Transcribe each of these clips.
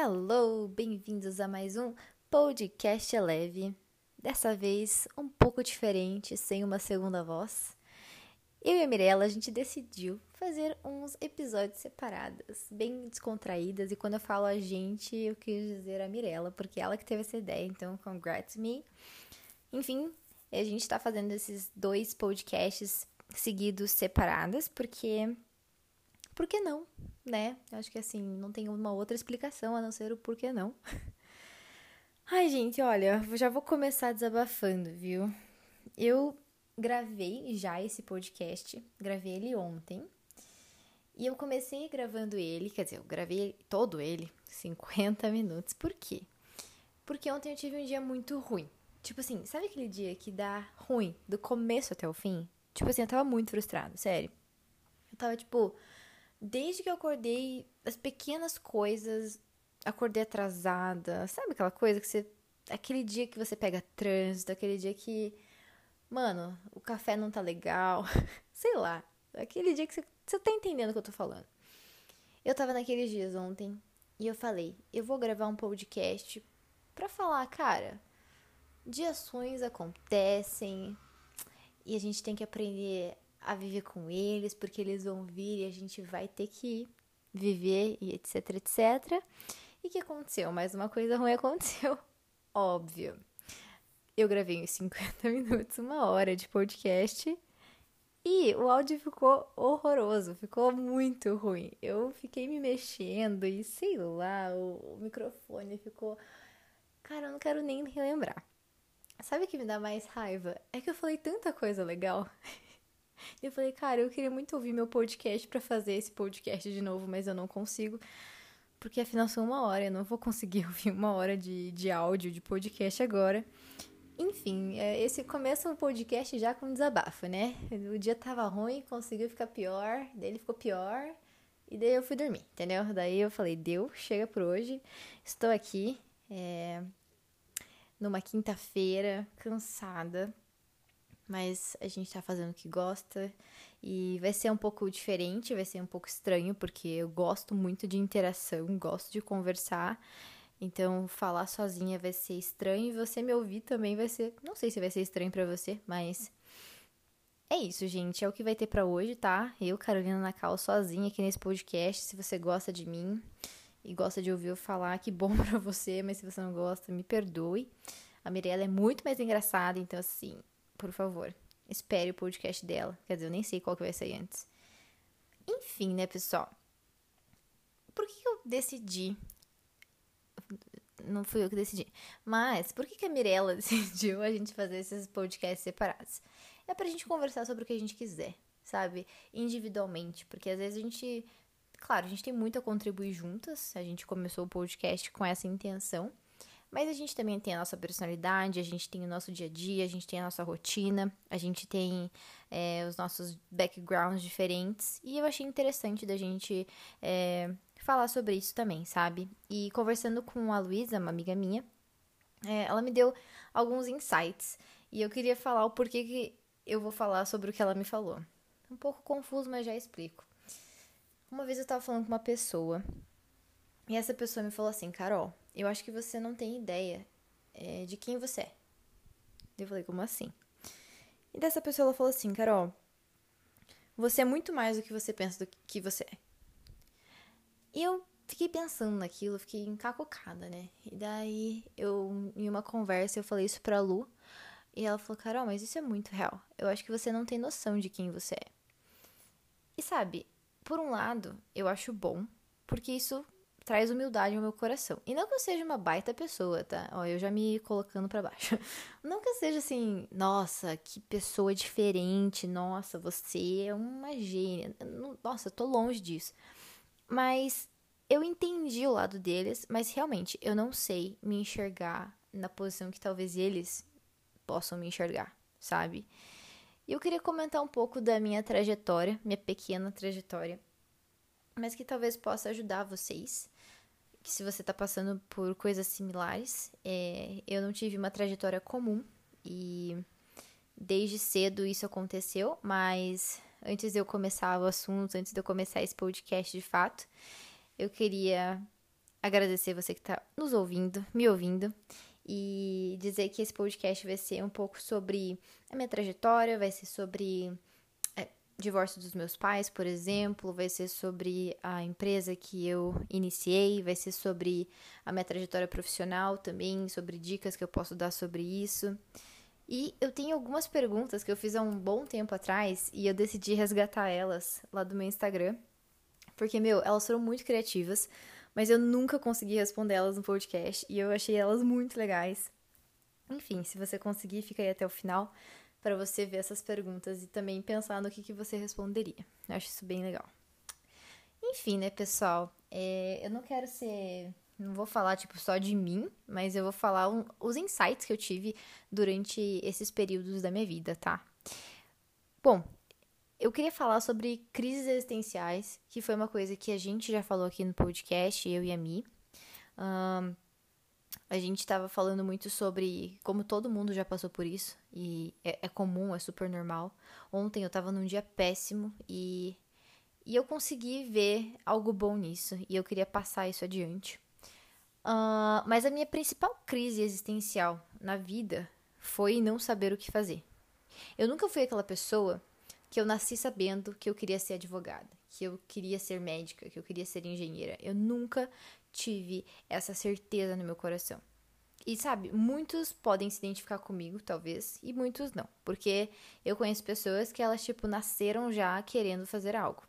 Hello, bem-vindos a mais um podcast leve. Dessa vez um pouco diferente, sem uma segunda voz. Eu e a Mirella, a gente decidiu fazer uns episódios separados, bem descontraídas. E quando eu falo a gente, eu quis dizer a Mirella, porque ela que teve essa ideia, então congrats me. Enfim, a gente tá fazendo esses dois podcasts seguidos separados, porque. Por que não? Né? Acho que assim, não tem uma outra explicação a não ser o porquê não. Ai, gente, olha, já vou começar desabafando, viu? Eu gravei já esse podcast, gravei ele ontem. E eu comecei gravando ele, quer dizer, eu gravei todo ele, 50 minutos. Por quê? Porque ontem eu tive um dia muito ruim. Tipo assim, sabe aquele dia que dá ruim, do começo até o fim? Tipo assim, eu tava muito frustrada, sério. Eu tava tipo, Desde que eu acordei, as pequenas coisas, acordei atrasada, sabe aquela coisa que você. Aquele dia que você pega trânsito, aquele dia que. Mano, o café não tá legal. Sei lá. Aquele dia que você, você tá entendendo o que eu tô falando. Eu tava naqueles dias ontem e eu falei, eu vou gravar um podcast pra falar, cara, de ações acontecem e a gente tem que aprender a viver com eles, porque eles vão vir e a gente vai ter que viver e etc, etc. E que aconteceu? Mais uma coisa ruim aconteceu. Óbvio. Eu gravei uns 50 minutos, uma hora de podcast e o áudio ficou horroroso, ficou muito ruim. Eu fiquei me mexendo e sei lá, o, o microfone ficou. Cara, eu não quero nem relembrar. Sabe o que me dá mais raiva? É que eu falei tanta coisa legal e eu falei, cara, eu queria muito ouvir meu podcast para fazer esse podcast de novo, mas eu não consigo. Porque afinal são uma hora, eu não vou conseguir ouvir uma hora de, de áudio, de podcast agora. Enfim, é, esse começa um podcast já com desabafo, né? O dia tava ruim, conseguiu ficar pior, daí ele ficou pior, e daí eu fui dormir, entendeu? Daí eu falei, deu, chega por hoje, estou aqui, é, numa quinta-feira, cansada, mas a gente tá fazendo o que gosta e vai ser um pouco diferente, vai ser um pouco estranho, porque eu gosto muito de interação, gosto de conversar. Então, falar sozinha vai ser estranho e você me ouvir também vai ser, não sei se vai ser estranho para você, mas é isso, gente, é o que vai ter para hoje, tá? Eu, Carolina Nacal, sozinha aqui nesse podcast. Se você gosta de mim e gosta de ouvir eu falar, que bom para você, mas se você não gosta, me perdoe. A Mirella é muito mais engraçada, então assim, por favor, espere o podcast dela. Quer dizer, eu nem sei qual que vai sair antes. Enfim, né, pessoal? Por que eu decidi? Não fui eu que decidi. Mas, por que, que a Mirella decidiu a gente fazer esses podcasts separados? É pra gente conversar sobre o que a gente quiser, sabe? Individualmente. Porque às vezes a gente. Claro, a gente tem muito a contribuir juntas. A gente começou o podcast com essa intenção. Mas a gente também tem a nossa personalidade, a gente tem o nosso dia a dia, a gente tem a nossa rotina, a gente tem é, os nossos backgrounds diferentes. E eu achei interessante da gente é, falar sobre isso também, sabe? E conversando com a Luísa, uma amiga minha, é, ela me deu alguns insights. E eu queria falar o porquê que eu vou falar sobre o que ela me falou. Um pouco confuso, mas já explico. Uma vez eu tava falando com uma pessoa e essa pessoa me falou assim: Carol, eu acho que você não tem ideia é, de quem você é. Eu falei, como assim? E dessa pessoa ela falou assim, Carol, você é muito mais do que você pensa do que você é. E eu fiquei pensando naquilo, fiquei encacocada, né? E daí eu, em uma conversa, eu falei isso pra Lu. E ela falou, Carol, mas isso é muito real. Eu acho que você não tem noção de quem você é. E sabe, por um lado, eu acho bom, porque isso traz humildade ao meu coração. E não que eu seja uma baita pessoa, tá? Ó, eu já me colocando para baixo. Não que eu seja assim, nossa, que pessoa diferente, nossa, você é uma gênia. Nossa, eu tô longe disso. Mas eu entendi o lado deles, mas realmente eu não sei me enxergar na posição que talvez eles possam me enxergar, sabe? E eu queria comentar um pouco da minha trajetória, minha pequena trajetória, mas que talvez possa ajudar vocês se você está passando por coisas similares, é, eu não tive uma trajetória comum e desde cedo isso aconteceu, mas antes de eu começar o assunto, antes de eu começar esse podcast de fato, eu queria agradecer você que está nos ouvindo, me ouvindo, e dizer que esse podcast vai ser um pouco sobre a minha trajetória, vai ser sobre divórcio dos meus pais, por exemplo, vai ser sobre a empresa que eu iniciei, vai ser sobre a minha trajetória profissional também, sobre dicas que eu posso dar sobre isso. E eu tenho algumas perguntas que eu fiz há um bom tempo atrás e eu decidi resgatar elas lá do meu Instagram. Porque, meu, elas foram muito criativas mas eu nunca consegui responder elas no podcast e eu achei elas muito legais. Enfim, se você conseguir, fica aí até o final para você ver essas perguntas e também pensar no que, que você responderia. Eu acho isso bem legal. Enfim, né, pessoal? É, eu não quero ser. Não vou falar, tipo, só de mim, mas eu vou falar um, os insights que eu tive durante esses períodos da minha vida, tá? Bom, eu queria falar sobre crises existenciais, que foi uma coisa que a gente já falou aqui no podcast, eu e a Mi. Um, a gente estava falando muito sobre como todo mundo já passou por isso, e é, é comum, é super normal. Ontem eu estava num dia péssimo e, e eu consegui ver algo bom nisso, e eu queria passar isso adiante. Uh, mas a minha principal crise existencial na vida foi não saber o que fazer. Eu nunca fui aquela pessoa que eu nasci sabendo que eu queria ser advogada, que eu queria ser médica, que eu queria ser engenheira. Eu nunca tive essa certeza no meu coração. E sabe, muitos podem se identificar comigo, talvez, e muitos não, porque eu conheço pessoas que elas tipo nasceram já querendo fazer algo.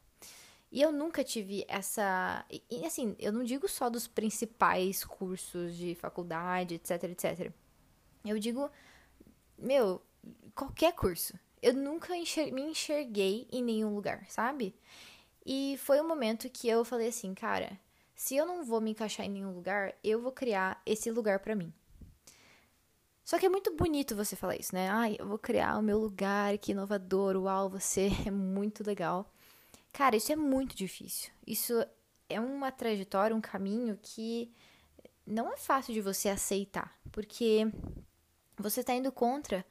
E eu nunca tive essa, e assim, eu não digo só dos principais cursos de faculdade, etc, etc. Eu digo, meu, qualquer curso eu nunca enxer me enxerguei em nenhum lugar, sabe? E foi um momento que eu falei assim, cara, se eu não vou me encaixar em nenhum lugar, eu vou criar esse lugar para mim. Só que é muito bonito você falar isso, né? Ai, eu vou criar o meu lugar, que inovador, uau, você é muito legal. Cara, isso é muito difícil. Isso é uma trajetória, um caminho que não é fácil de você aceitar, porque você tá indo contra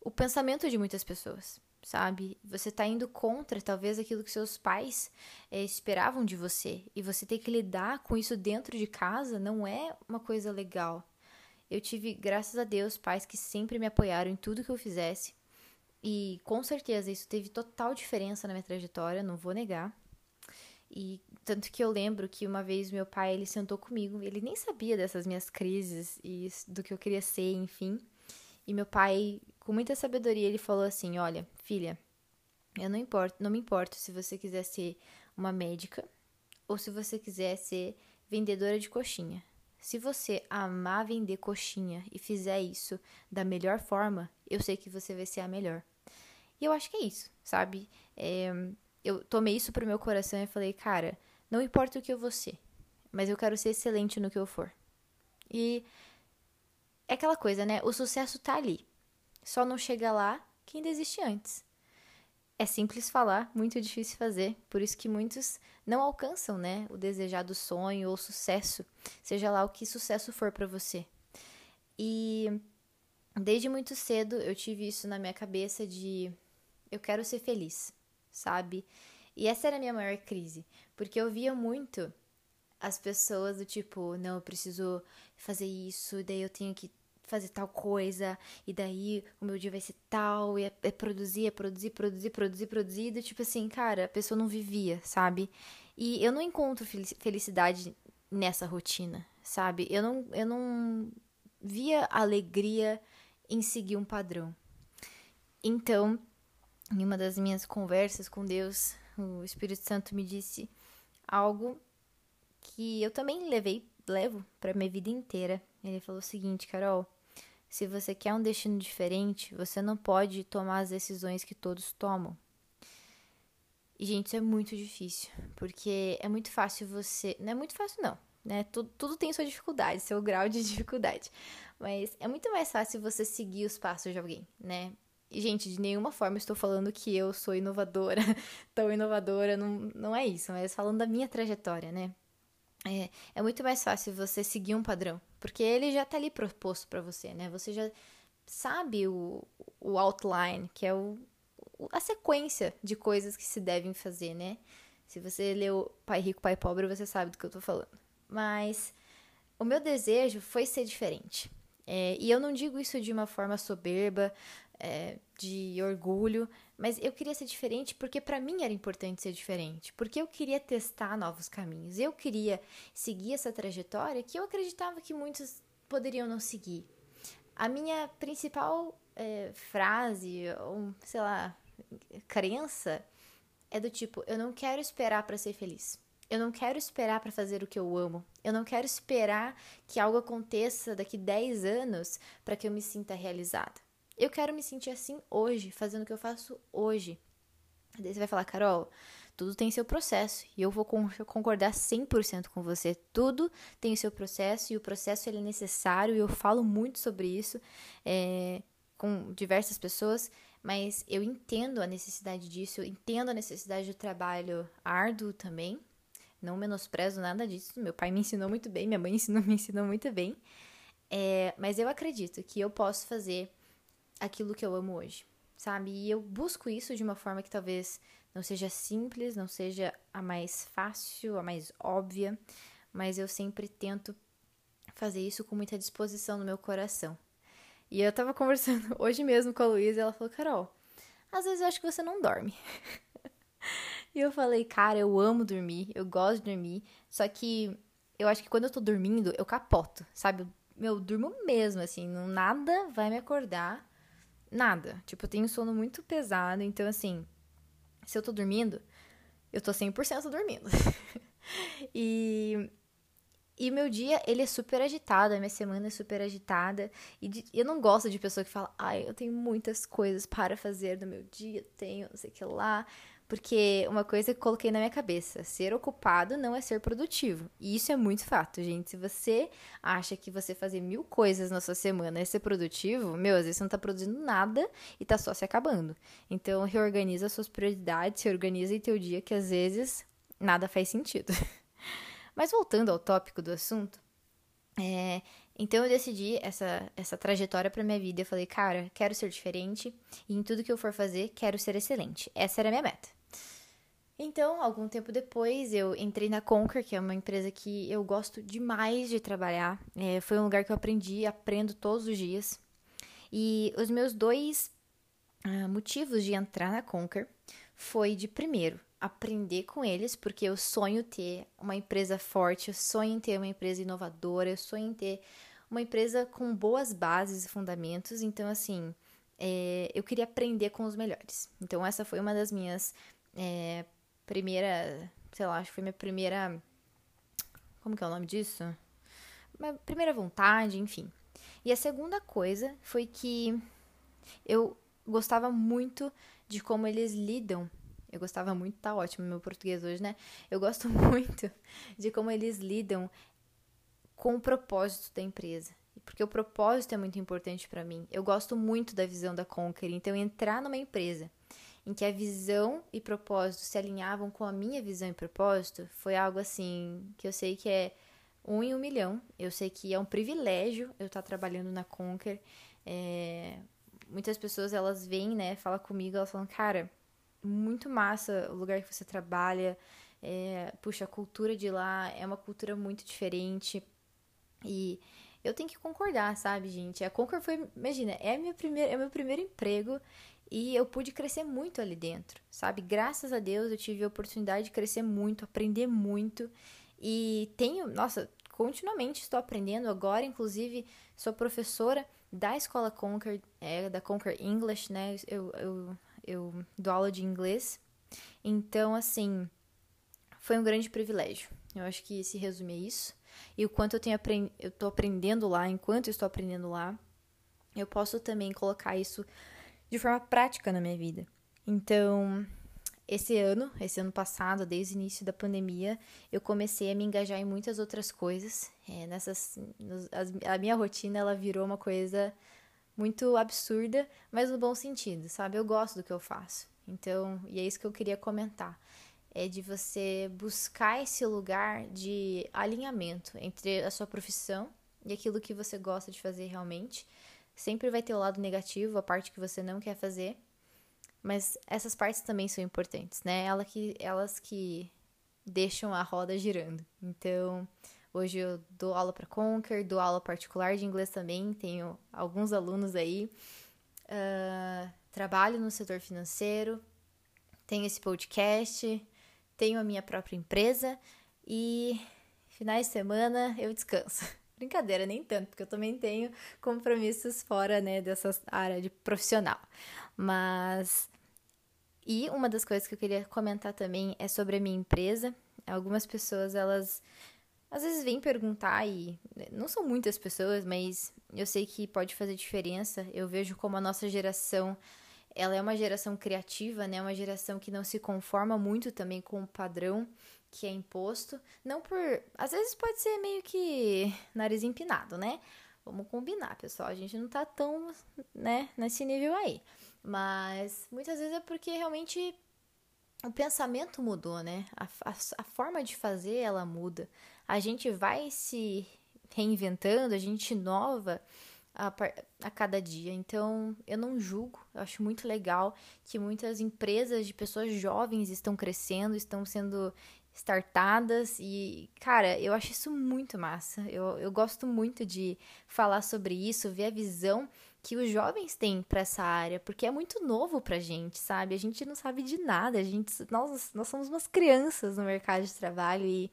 o pensamento de muitas pessoas, sabe? Você tá indo contra talvez aquilo que seus pais é, esperavam de você e você ter que lidar com isso dentro de casa não é uma coisa legal. Eu tive, graças a Deus, pais que sempre me apoiaram em tudo que eu fizesse. E com certeza isso teve total diferença na minha trajetória, não vou negar. E tanto que eu lembro que uma vez meu pai ele sentou comigo, ele nem sabia dessas minhas crises e do que eu queria ser, enfim. E meu pai, com muita sabedoria, ele falou assim: "Olha, filha, eu não importo, não me importo se você quiser ser uma médica ou se você quiser ser vendedora de coxinha. Se você amar vender coxinha e fizer isso da melhor forma, eu sei que você vai ser a melhor. E eu acho que é isso, sabe? É, eu tomei isso pro meu coração e falei, cara, não importa o que eu vou ser, mas eu quero ser excelente no que eu for. E é aquela coisa, né? O sucesso tá ali. Só não chega lá quem desiste antes. É simples falar, muito difícil fazer, por isso que muitos não alcançam, né, o desejado sonho ou sucesso, seja lá o que sucesso for para você. E desde muito cedo eu tive isso na minha cabeça de eu quero ser feliz, sabe? E essa era a minha maior crise, porque eu via muito as pessoas do tipo, não, eu preciso fazer isso, daí eu tenho que fazer tal coisa, e daí o meu dia vai ser tal, e é, é produzir, é produzir, produzir, produzir, produzir, tipo assim, cara, a pessoa não vivia, sabe? E eu não encontro felicidade nessa rotina, sabe? Eu não, eu não via alegria em seguir um padrão. Então, em uma das minhas conversas com Deus, o Espírito Santo me disse algo que eu também levei, levo para minha vida inteira. Ele falou o seguinte, Carol, se você quer um destino diferente, você não pode tomar as decisões que todos tomam. E, gente, isso é muito difícil, porque é muito fácil você. Não é muito fácil, não, né? Tudo, tudo tem sua dificuldade, seu grau de dificuldade. Mas é muito mais fácil você seguir os passos de alguém, né? E, gente, de nenhuma forma estou falando que eu sou inovadora, tão inovadora, não, não é isso, mas falando da minha trajetória, né? É, é muito mais fácil você seguir um padrão, porque ele já está ali proposto para você, né? Você já sabe o, o outline, que é o, a sequência de coisas que se devem fazer, né? Se você leu Pai Rico, Pai Pobre, você sabe do que eu tô falando. Mas o meu desejo foi ser diferente. É, e eu não digo isso de uma forma soberba, é, de orgulho, mas eu queria ser diferente porque para mim era importante ser diferente, porque eu queria testar novos caminhos, eu queria seguir essa trajetória que eu acreditava que muitos poderiam não seguir. A minha principal é, frase, ou sei lá, crença é do tipo: eu não quero esperar para ser feliz. Eu não quero esperar para fazer o que eu amo. Eu não quero esperar que algo aconteça daqui 10 anos para que eu me sinta realizada. Eu quero me sentir assim hoje, fazendo o que eu faço hoje. Daí você vai falar, Carol, tudo tem seu processo. E eu vou concordar 100% com você. Tudo tem o seu processo e o processo ele é necessário. E eu falo muito sobre isso é, com diversas pessoas. Mas eu entendo a necessidade disso. Eu entendo a necessidade do trabalho árduo também. Não menosprezo nada disso. Meu pai me ensinou muito bem. Minha mãe ensinou, me ensinou muito bem. É, mas eu acredito que eu posso fazer aquilo que eu amo hoje, sabe? E eu busco isso de uma forma que talvez não seja simples, não seja a mais fácil, a mais óbvia, mas eu sempre tento fazer isso com muita disposição no meu coração. E eu tava conversando hoje mesmo com a Luísa e ela falou: Carol, às vezes eu acho que você não dorme. e eu falei: Cara, eu amo dormir, eu gosto de dormir, só que eu acho que quando eu tô dormindo, eu capoto, sabe? Meu, eu durmo mesmo, assim, nada vai me acordar nada. Tipo, eu tenho sono muito pesado, então assim, se eu tô dormindo, eu tô 100% dormindo. e e meu dia, ele é super agitado, a minha semana é super agitada. E de, eu não gosto de pessoa que fala, ai, eu tenho muitas coisas para fazer no meu dia, tenho não sei o que lá. Porque uma coisa que coloquei na minha cabeça, ser ocupado não é ser produtivo. E isso é muito fato, gente. Se você acha que você fazer mil coisas na sua semana é ser produtivo, meu, às vezes você não tá produzindo nada e tá só se acabando. Então, reorganiza suas prioridades, se organiza em teu dia, que às vezes nada faz sentido. Mas voltando ao tópico do assunto, é, então eu decidi essa, essa trajetória para minha vida. Eu falei, cara, quero ser diferente e em tudo que eu for fazer, quero ser excelente. Essa era a minha meta. Então, algum tempo depois, eu entrei na Conquer, que é uma empresa que eu gosto demais de trabalhar. É, foi um lugar que eu aprendi, aprendo todos os dias. E os meus dois uh, motivos de entrar na Conquer foi de primeiro aprender com eles, porque eu sonho ter uma empresa forte, eu sonho em ter uma empresa inovadora, eu sonho em ter uma empresa com boas bases e fundamentos. Então, assim, é, eu queria aprender com os melhores. Então, essa foi uma das minhas é, primeira, sei lá, acho que foi minha primeira. Como que é o nome disso? Minha primeira vontade, enfim. E a segunda coisa foi que eu gostava muito de como eles lidam eu gostava muito, tá ótimo meu português hoje, né? Eu gosto muito de como eles lidam com o propósito da empresa. Porque o propósito é muito importante para mim. Eu gosto muito da visão da Conquer. Então, entrar numa empresa em que a visão e propósito se alinhavam com a minha visão e propósito foi algo assim que eu sei que é um em um milhão. Eu sei que é um privilégio eu estar trabalhando na Conquer. É... Muitas pessoas elas vêm, né, fala comigo, elas falam, cara, muito massa o lugar que você trabalha. É, puxa, a cultura de lá é uma cultura muito diferente. E eu tenho que concordar, sabe, gente? A Conquer foi, imagina, é, minha primeira, é meu primeiro emprego e eu pude crescer muito ali dentro, sabe? Graças a Deus eu tive a oportunidade de crescer muito, aprender muito e tenho, nossa, continuamente estou aprendendo agora, inclusive sou professora da escola Conquer, é, da Conquer English, né? Eu, eu eu dou aula de inglês. Então, assim, foi um grande privilégio. Eu acho que se resume a isso. E o quanto eu tenho aprend... eu tô aprendendo lá, enquanto eu estou aprendendo lá, eu posso também colocar isso de forma prática na minha vida. Então, esse ano, esse ano passado, desde o início da pandemia, eu comecei a me engajar em muitas outras coisas. É, nessas, a minha rotina ela virou uma coisa muito absurda, mas no bom sentido, sabe? Eu gosto do que eu faço. Então, e é isso que eu queria comentar. É de você buscar esse lugar de alinhamento entre a sua profissão e aquilo que você gosta de fazer realmente. Sempre vai ter o lado negativo, a parte que você não quer fazer, mas essas partes também são importantes, né? Elas que, elas que deixam a roda girando. Então, Hoje eu dou aula para Conquer, dou aula particular de inglês também, tenho alguns alunos aí. Uh, trabalho no setor financeiro, tenho esse podcast, tenho a minha própria empresa e finais de semana eu descanso. Brincadeira, nem tanto, porque eu também tenho compromissos fora, né, dessa área de profissional. Mas e uma das coisas que eu queria comentar também é sobre a minha empresa. Algumas pessoas, elas às vezes vêm perguntar e né, não são muitas pessoas, mas eu sei que pode fazer diferença. Eu vejo como a nossa geração, ela é uma geração criativa, né? Uma geração que não se conforma muito também com o padrão que é imposto. Não por, às vezes pode ser meio que nariz empinado, né? Vamos combinar, pessoal. A gente não tá tão, né, nesse nível aí. Mas muitas vezes é porque realmente o pensamento mudou, né? A, a, a, forma de fazer ela muda. A gente vai se reinventando, a gente inova a, a cada dia. Então, eu não julgo. Eu acho muito legal que muitas empresas de pessoas jovens estão crescendo, estão sendo startadas e, cara, eu acho isso muito massa. Eu, eu gosto muito de falar sobre isso, ver a visão que os jovens têm para essa área, porque é muito novo pra gente, sabe? A gente não sabe de nada, a gente nós, nós somos umas crianças no mercado de trabalho e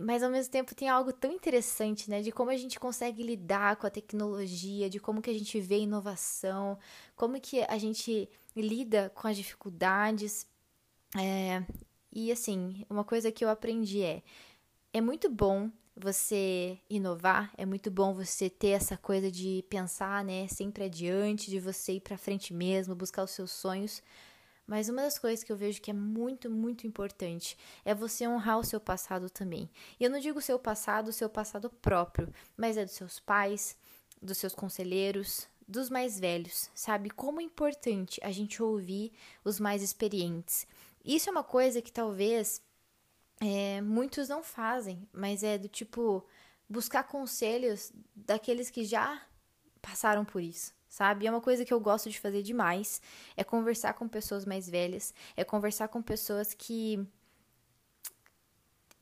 mas ao mesmo tempo tem algo tão interessante, né, de como a gente consegue lidar com a tecnologia, de como que a gente vê inovação, como que a gente lida com as dificuldades. É, e assim, uma coisa que eu aprendi é é muito bom você inovar, é muito bom você ter essa coisa de pensar, né, sempre adiante, de você ir para frente mesmo, buscar os seus sonhos. Mas uma das coisas que eu vejo que é muito, muito importante é você honrar o seu passado também. E eu não digo o seu passado, o seu passado próprio, mas é dos seus pais, dos seus conselheiros, dos mais velhos, sabe? Como é importante a gente ouvir os mais experientes. Isso é uma coisa que talvez é, muitos não fazem, mas é do tipo buscar conselhos daqueles que já passaram por isso, sabe? É uma coisa que eu gosto de fazer demais, é conversar com pessoas mais velhas, é conversar com pessoas que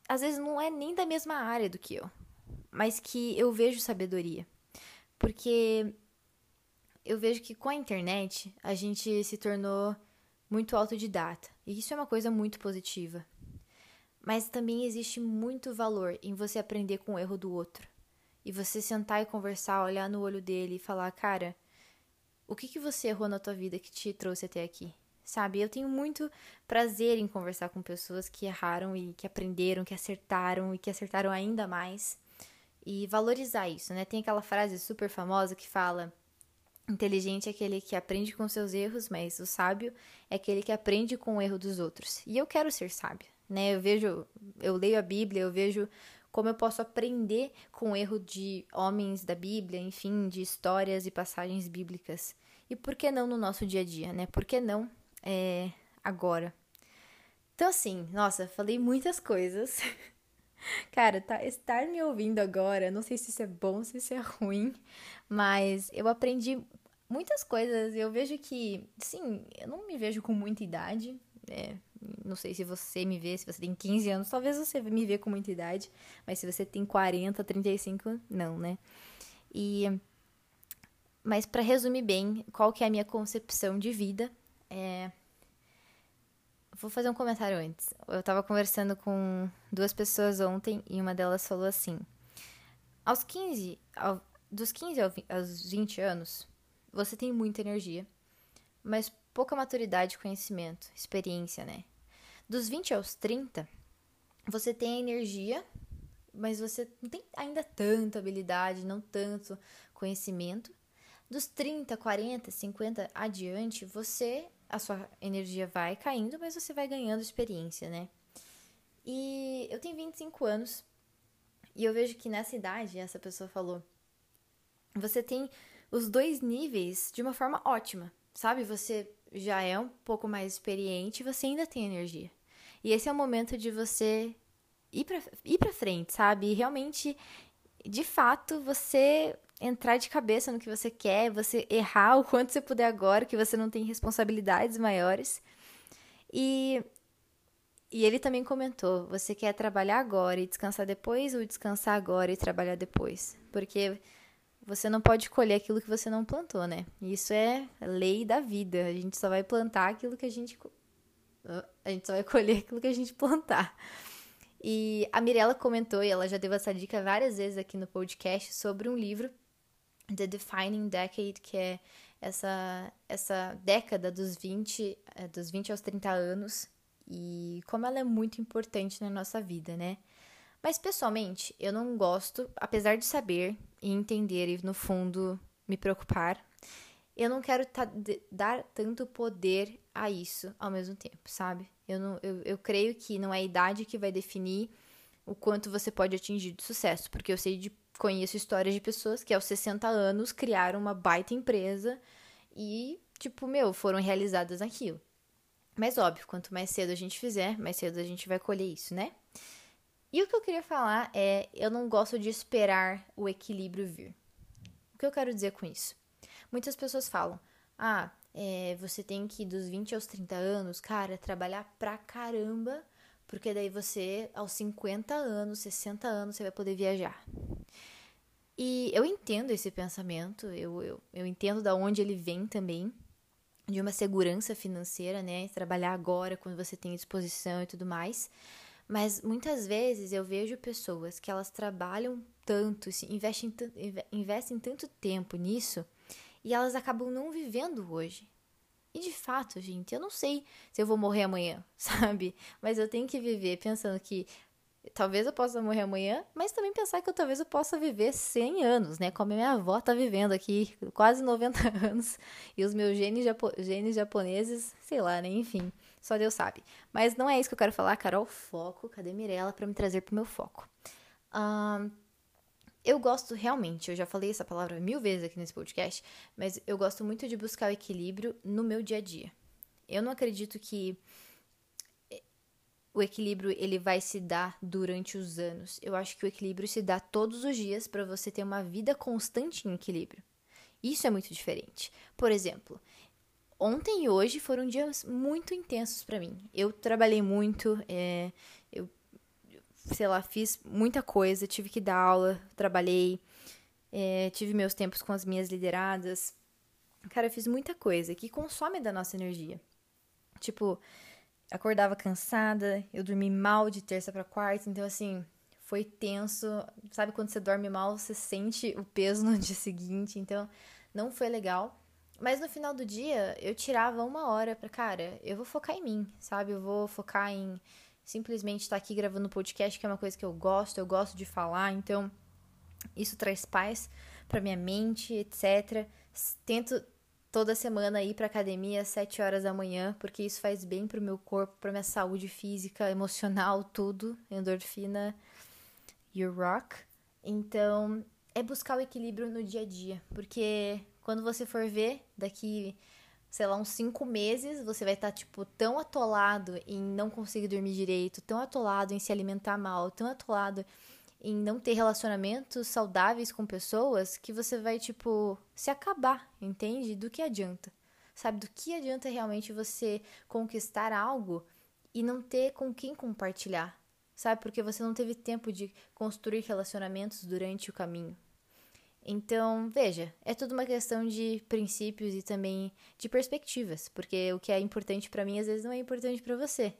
às vezes não é nem da mesma área do que eu, mas que eu vejo sabedoria. Porque eu vejo que com a internet a gente se tornou muito autodidata, e isso é uma coisa muito positiva. Mas também existe muito valor em você aprender com o erro do outro. E você sentar e conversar, olhar no olho dele e falar, cara, o que, que você errou na tua vida que te trouxe até aqui? Sabe? Eu tenho muito prazer em conversar com pessoas que erraram e que aprenderam, que acertaram e que acertaram ainda mais. E valorizar isso, né? Tem aquela frase super famosa que fala: Inteligente é aquele que aprende com seus erros, mas o sábio é aquele que aprende com o erro dos outros. E eu quero ser sábio né? Eu vejo, eu leio a Bíblia, eu vejo como eu posso aprender com o erro de homens da Bíblia, enfim, de histórias e passagens bíblicas. E por que não no nosso dia a dia, né? Por que não é, agora? Então, assim, nossa, falei muitas coisas. Cara, tá, estar me ouvindo agora, não sei se isso é bom, se isso é ruim, mas eu aprendi muitas coisas. Eu vejo que, sim, eu não me vejo com muita idade, é, não sei se você me vê, se você tem 15 anos, talvez você me vê com muita idade, mas se você tem 40, 35, não, né? E mas para resumir bem, qual que é a minha concepção de vida? É... Vou fazer um comentário antes. Eu estava conversando com duas pessoas ontem e uma delas falou assim: aos 15, ao, dos 15 aos 20 anos, você tem muita energia, mas pouca maturidade, conhecimento, experiência, né? Dos 20 aos 30, você tem a energia, mas você não tem ainda tanta habilidade, não tanto conhecimento. Dos 30, 40, 50 adiante, você a sua energia vai caindo, mas você vai ganhando experiência, né? E eu tenho 25 anos e eu vejo que nessa idade, essa pessoa falou, você tem os dois níveis de uma forma ótima, sabe? Você já é um pouco mais experiente, você ainda tem energia. E esse é o momento de você ir pra, ir pra frente, sabe? E realmente, de fato, você entrar de cabeça no que você quer, você errar o quanto você puder agora, que você não tem responsabilidades maiores. E E ele também comentou: você quer trabalhar agora e descansar depois, ou descansar agora e trabalhar depois? Porque você não pode colher aquilo que você não plantou, né? Isso é lei da vida. A gente só vai plantar aquilo que a gente. A gente só vai colher aquilo que a gente plantar. E a Mirella comentou, e ela já deu essa dica várias vezes aqui no podcast, sobre um livro, The Defining Decade, que é essa, essa década dos 20, eh, dos 20 aos 30 anos, e como ela é muito importante na nossa vida, né? Mas pessoalmente, eu não gosto, apesar de saber e entender e no fundo me preocupar, eu não quero dar tanto poder a isso ao mesmo tempo, sabe? Eu, não, eu, eu creio que não é a idade que vai definir o quanto você pode atingir de sucesso, porque eu sei de conheço histórias de pessoas que aos 60 anos criaram uma baita empresa e, tipo, meu, foram realizadas naquilo. Mas óbvio, quanto mais cedo a gente fizer, mais cedo a gente vai colher isso, né? E o que eu queria falar é, eu não gosto de esperar o equilíbrio vir. O que eu quero dizer com isso? Muitas pessoas falam: "Ah, é, você tem que dos 20 aos 30 anos, cara, trabalhar pra caramba, porque daí você aos 50 anos, 60 anos você vai poder viajar". E eu entendo esse pensamento, eu, eu, eu entendo da onde ele vem também de uma segurança financeira, né? Trabalhar agora quando você tem disposição e tudo mais. Mas muitas vezes eu vejo pessoas que elas trabalham tanto, investem, investem tanto tempo nisso e elas acabam não vivendo hoje. E de fato, gente, eu não sei se eu vou morrer amanhã, sabe? Mas eu tenho que viver pensando que talvez eu possa morrer amanhã, mas também pensar que eu, talvez eu possa viver 100 anos, né? Como a minha avó tá vivendo aqui, quase 90 anos, e os meus genes, japo genes japoneses, sei lá, né? Enfim, só Deus sabe. Mas não é isso que eu quero falar, Carol. Foco, cadê Mirella para me trazer pro meu foco? Um, eu gosto realmente, eu já falei essa palavra mil vezes aqui nesse podcast, mas eu gosto muito de buscar o equilíbrio no meu dia a dia. Eu não acredito que o equilíbrio ele vai se dar durante os anos. Eu acho que o equilíbrio se dá todos os dias para você ter uma vida constante em equilíbrio. Isso é muito diferente. Por exemplo, ontem e hoje foram dias muito intensos para mim. Eu trabalhei muito, é, eu, sei lá, fiz muita coisa, tive que dar aula, trabalhei, é, tive meus tempos com as minhas lideradas. Cara, eu fiz muita coisa que consome da nossa energia. Tipo, acordava cansada, eu dormi mal de terça para quarta, então assim, foi tenso. Sabe quando você dorme mal, você sente o peso no dia seguinte, então não foi legal. Mas no final do dia, eu tirava uma hora pra, cara, eu vou focar em mim, sabe? Eu vou focar em simplesmente estar aqui gravando podcast, que é uma coisa que eu gosto, eu gosto de falar, então isso traz paz para minha mente, etc. Tento toda semana ir para academia às 7 horas da manhã, porque isso faz bem pro meu corpo, pra minha saúde física, emocional, tudo. Endorfina, you rock. Então, é buscar o equilíbrio no dia a dia, porque quando você for ver daqui, sei lá, uns 5 meses, você vai estar tá, tipo tão atolado em não conseguir dormir direito, tão atolado em se alimentar mal, tão atolado em não ter relacionamentos saudáveis com pessoas que você vai, tipo, se acabar, entende? Do que adianta? Sabe? Do que adianta realmente você conquistar algo e não ter com quem compartilhar? Sabe? Porque você não teve tempo de construir relacionamentos durante o caminho. Então, veja, é tudo uma questão de princípios e também de perspectivas, porque o que é importante para mim às vezes não é importante para você.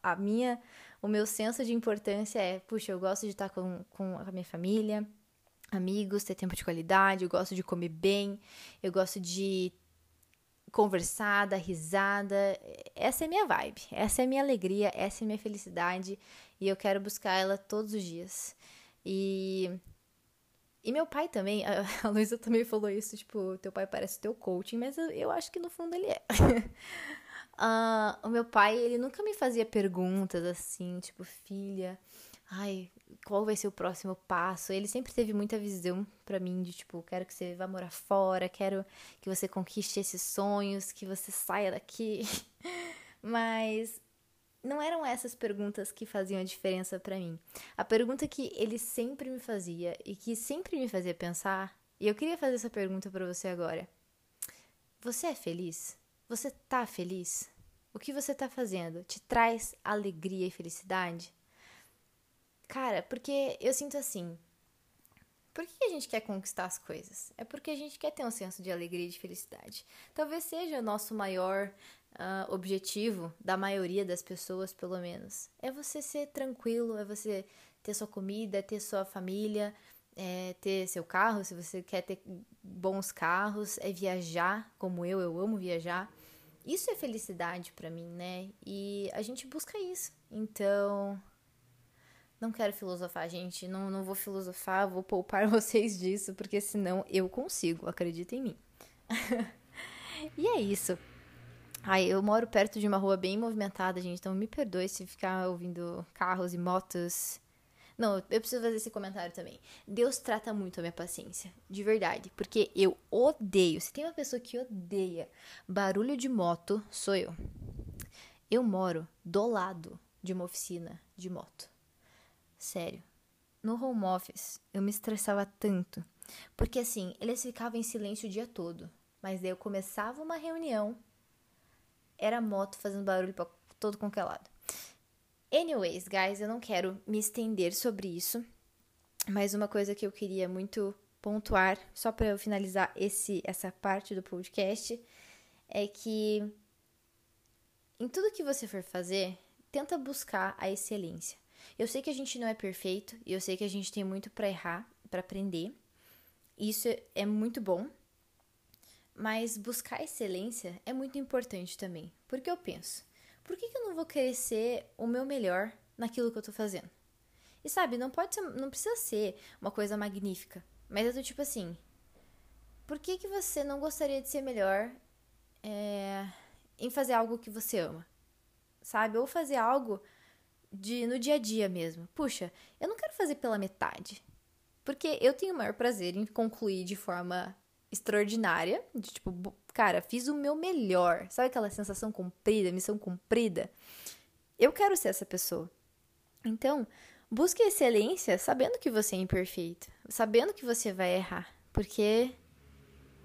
A minha, o meu senso de importância é, puxa, eu gosto de estar com, com a minha família, amigos, ter tempo de qualidade, eu gosto de comer bem, eu gosto de conversar, dar risada. Essa é minha vibe, essa é minha alegria, essa é minha felicidade e eu quero buscar ela todos os dias. E e meu pai também, a Luísa também falou isso, tipo, teu pai parece teu coaching, mas eu, eu acho que no fundo ele é. uh, o meu pai, ele nunca me fazia perguntas assim, tipo, filha, ai, qual vai ser o próximo passo? Ele sempre teve muita visão para mim de, tipo, quero que você vá morar fora, quero que você conquiste esses sonhos, que você saia daqui. mas não eram essas perguntas que faziam a diferença para mim. A pergunta que ele sempre me fazia e que sempre me fazia pensar, e eu queria fazer essa pergunta para você agora. Você é feliz? Você tá feliz? O que você tá fazendo te traz alegria e felicidade? Cara, porque eu sinto assim. Por que a gente quer conquistar as coisas? É porque a gente quer ter um senso de alegria e de felicidade. Talvez seja o nosso maior uh, objetivo, da maioria das pessoas, pelo menos. É você ser tranquilo, é você ter sua comida, ter sua família, é ter seu carro, se você quer ter bons carros, é viajar, como eu, eu amo viajar. Isso é felicidade para mim, né? E a gente busca isso. Então, não quero filosofar, gente. Não, não vou filosofar, vou poupar vocês disso, porque senão eu consigo, acredita em mim. e é isso. Ai, eu moro perto de uma rua bem movimentada, gente, então me perdoe se ficar ouvindo carros e motos não, eu preciso fazer esse comentário também. Deus trata muito a minha paciência, de verdade, porque eu odeio. Se tem uma pessoa que odeia barulho de moto, sou eu. Eu moro do lado de uma oficina de moto. Sério. No home office, eu me estressava tanto, porque assim, eles ficavam em silêncio o dia todo, mas daí eu começava uma reunião, era moto fazendo barulho para todo qualquer lado. Anyways, guys, eu não quero me estender sobre isso, mas uma coisa que eu queria muito pontuar, só para eu finalizar esse essa parte do podcast, é que em tudo que você for fazer, tenta buscar a excelência. Eu sei que a gente não é perfeito e eu sei que a gente tem muito para errar, para aprender. Isso é muito bom. Mas buscar excelência é muito importante também, porque eu penso, por que, que eu não vou querer ser o meu melhor naquilo que eu tô fazendo? E sabe, não pode ser, não precisa ser uma coisa magnífica, mas é do tipo assim, por que, que você não gostaria de ser melhor é, em fazer algo que você ama? Sabe? Ou fazer algo de no dia a dia mesmo. Puxa, eu não quero fazer pela metade. Porque eu tenho o maior prazer em concluir de forma extraordinária, de tipo, cara, fiz o meu melhor. Sabe aquela sensação cumprida, missão cumprida? Eu quero ser essa pessoa. Então, busque excelência sabendo que você é imperfeito, sabendo que você vai errar, porque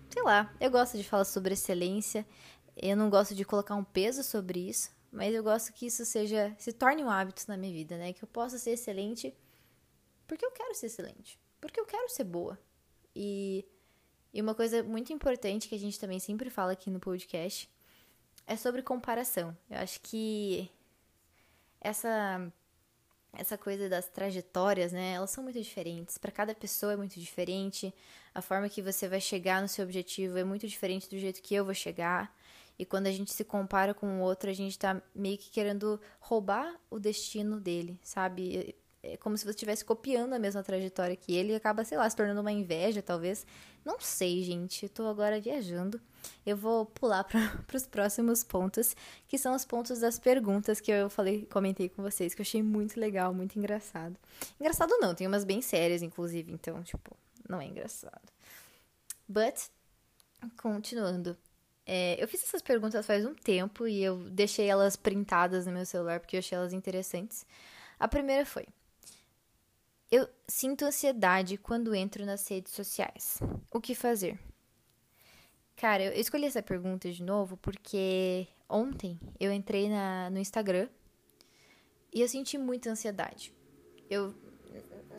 sei lá, eu gosto de falar sobre excelência, eu não gosto de colocar um peso sobre isso, mas eu gosto que isso seja se torne um hábito na minha vida, né? Que eu possa ser excelente porque eu quero ser excelente, porque eu quero ser boa. E e uma coisa muito importante que a gente também sempre fala aqui no podcast é sobre comparação. Eu acho que essa essa coisa das trajetórias, né? Elas são muito diferentes. Para cada pessoa é muito diferente. A forma que você vai chegar no seu objetivo é muito diferente do jeito que eu vou chegar. E quando a gente se compara com o outro, a gente tá meio que querendo roubar o destino dele, sabe? É como se você estivesse copiando a mesma trajetória que ele e acaba, sei lá, se tornando uma inveja, talvez. Não sei, gente. Tô agora viajando. Eu vou pular para os próximos pontos, que são os pontos das perguntas que eu falei, comentei com vocês, que eu achei muito legal, muito engraçado. Engraçado não, tem umas bem sérias, inclusive, então, tipo, não é engraçado. But, continuando. É, eu fiz essas perguntas faz um tempo e eu deixei elas printadas no meu celular porque eu achei elas interessantes. A primeira foi: eu sinto ansiedade quando entro nas redes sociais. O que fazer? Cara, eu escolhi essa pergunta de novo porque ontem eu entrei na, no Instagram e eu senti muita ansiedade. Eu.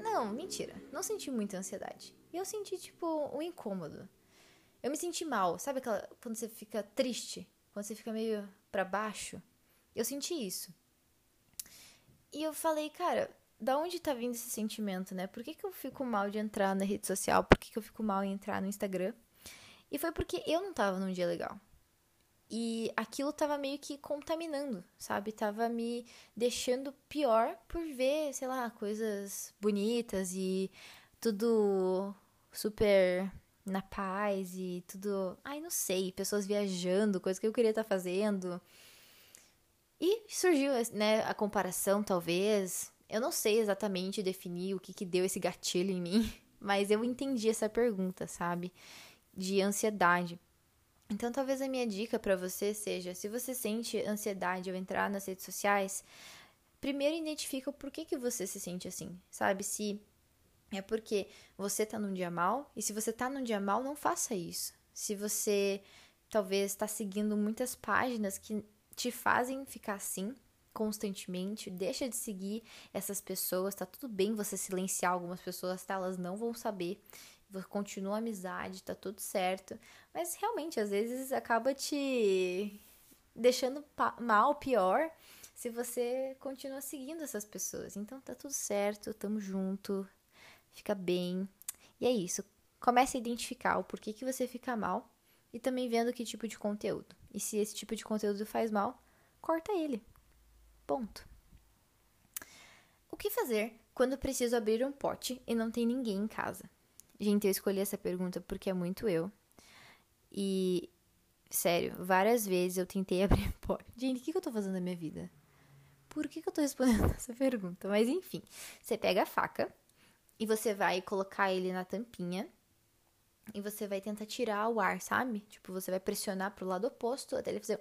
Não, mentira. Não senti muita ansiedade. Eu senti, tipo, um incômodo. Eu me senti mal. Sabe aquela. Quando você fica triste? Quando você fica meio para baixo? Eu senti isso. E eu falei, cara, da onde tá vindo esse sentimento, né? Por que, que eu fico mal de entrar na rede social? Por que, que eu fico mal em entrar no Instagram? E foi porque eu não tava num dia legal. E aquilo tava meio que contaminando, sabe? Tava me deixando pior por ver, sei lá, coisas bonitas e tudo super na paz e tudo. Ai, não sei, pessoas viajando, coisa que eu queria estar tá fazendo. E surgiu, né, a comparação, talvez, eu não sei exatamente definir o que, que deu esse gatilho em mim, mas eu entendi essa pergunta, sabe? De ansiedade. Então, talvez a minha dica para você seja: se você sente ansiedade ao entrar nas redes sociais, primeiro identifica o porquê que você se sente assim, sabe? Se é porque você tá num dia mal, e se você tá num dia mal, não faça isso. Se você talvez está seguindo muitas páginas que te fazem ficar assim constantemente, deixa de seguir essas pessoas, tá tudo bem você silenciar algumas pessoas, tá? Elas não vão saber. Continua a amizade, tá tudo certo. Mas realmente, às vezes acaba te deixando mal, pior, se você continua seguindo essas pessoas. Então tá tudo certo, tamo junto, fica bem. E é isso. Comece a identificar o porquê que você fica mal e também vendo que tipo de conteúdo. E se esse tipo de conteúdo faz mal, corta ele. Ponto. O que fazer quando preciso abrir um pote e não tem ninguém em casa? Gente, eu escolhi essa pergunta porque é muito eu. E, sério, várias vezes eu tentei abrir pote. Gente, o que, eu tô fazendo na minha vida? Por que, que eu tô respondendo essa pergunta? Mas enfim, você pega a faca e você vai colocar ele na tampinha e você vai tentar tirar o ar, sabe? Tipo, você vai pressionar pro lado oposto até ele fazer.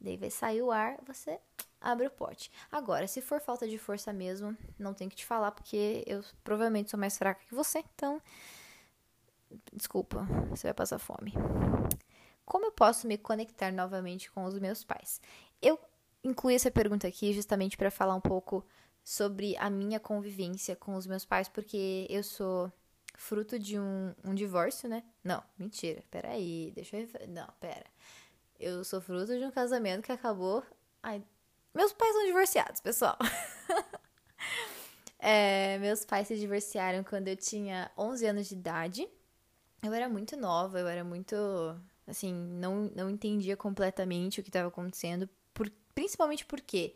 Daí vai sair o ar, você abre o pote. Agora, se for falta de força mesmo, não tem que te falar, porque eu provavelmente sou mais fraca que você, então. Desculpa, você vai passar fome. Como eu posso me conectar novamente com os meus pais? Eu incluí essa pergunta aqui justamente para falar um pouco sobre a minha convivência com os meus pais, porque eu sou fruto de um, um divórcio, né? Não, mentira, peraí, deixa eu. Não, pera. Eu sou fruto de um casamento que acabou. Ai, meus pais são divorciados, pessoal. é, meus pais se divorciaram quando eu tinha 11 anos de idade. Eu era muito nova, eu era muito. Assim, não, não entendia completamente o que estava acontecendo. Por, principalmente porque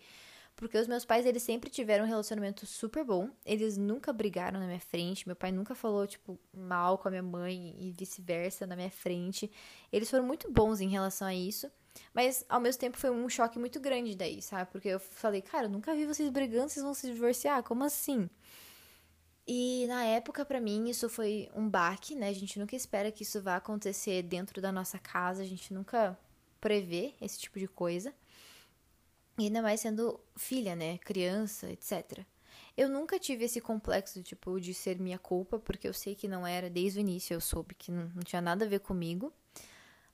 porque os meus pais, eles sempre tiveram um relacionamento super bom. Eles nunca brigaram na minha frente. Meu pai nunca falou, tipo, mal com a minha mãe e vice-versa na minha frente. Eles foram muito bons em relação a isso. Mas, ao mesmo tempo, foi um choque muito grande daí, sabe? Porque eu falei, cara, eu nunca vi vocês brigando, vocês vão se divorciar? Como assim? E na época, para mim, isso foi um baque, né? A gente nunca espera que isso vá acontecer dentro da nossa casa, a gente nunca prevê esse tipo de coisa. E ainda mais sendo filha, né? Criança, etc. Eu nunca tive esse complexo, tipo, de ser minha culpa, porque eu sei que não era, desde o início eu soube que não, tinha nada a ver comigo.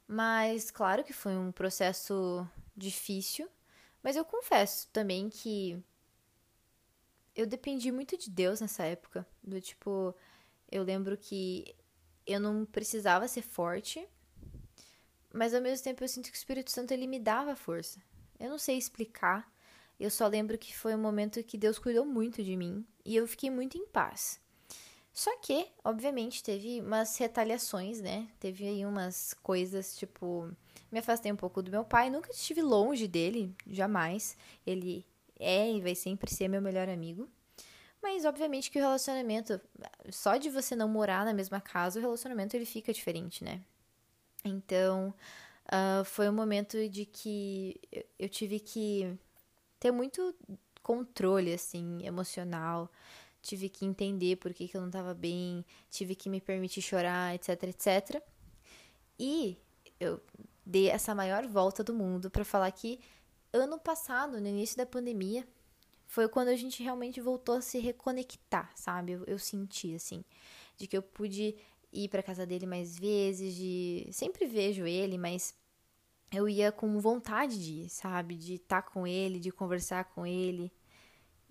Mas, claro que foi um processo difícil. Mas eu confesso também que eu dependi muito de Deus nessa época. Do tipo, eu lembro que eu não precisava ser forte, mas ao mesmo tempo eu sinto que o Espírito Santo ele me dava força. Eu não sei explicar. Eu só lembro que foi um momento que Deus cuidou muito de mim e eu fiquei muito em paz. Só que, obviamente, teve umas retaliações, né? Teve aí umas coisas, tipo, me afastei um pouco do meu pai, nunca estive longe dele, jamais. Ele é e vai sempre ser meu melhor amigo. Mas obviamente que o relacionamento, só de você não morar na mesma casa, o relacionamento ele fica diferente, né? Então, uh, foi um momento de que eu tive que ter muito controle, assim, emocional tive que entender por que, que eu não estava bem, tive que me permitir chorar, etc, etc. E eu dei essa maior volta do mundo para falar que ano passado, no início da pandemia, foi quando a gente realmente voltou a se reconectar, sabe? Eu, eu senti assim, de que eu pude ir para casa dele mais vezes, de sempre vejo ele, mas eu ia com vontade de ir, sabe? De estar tá com ele, de conversar com ele.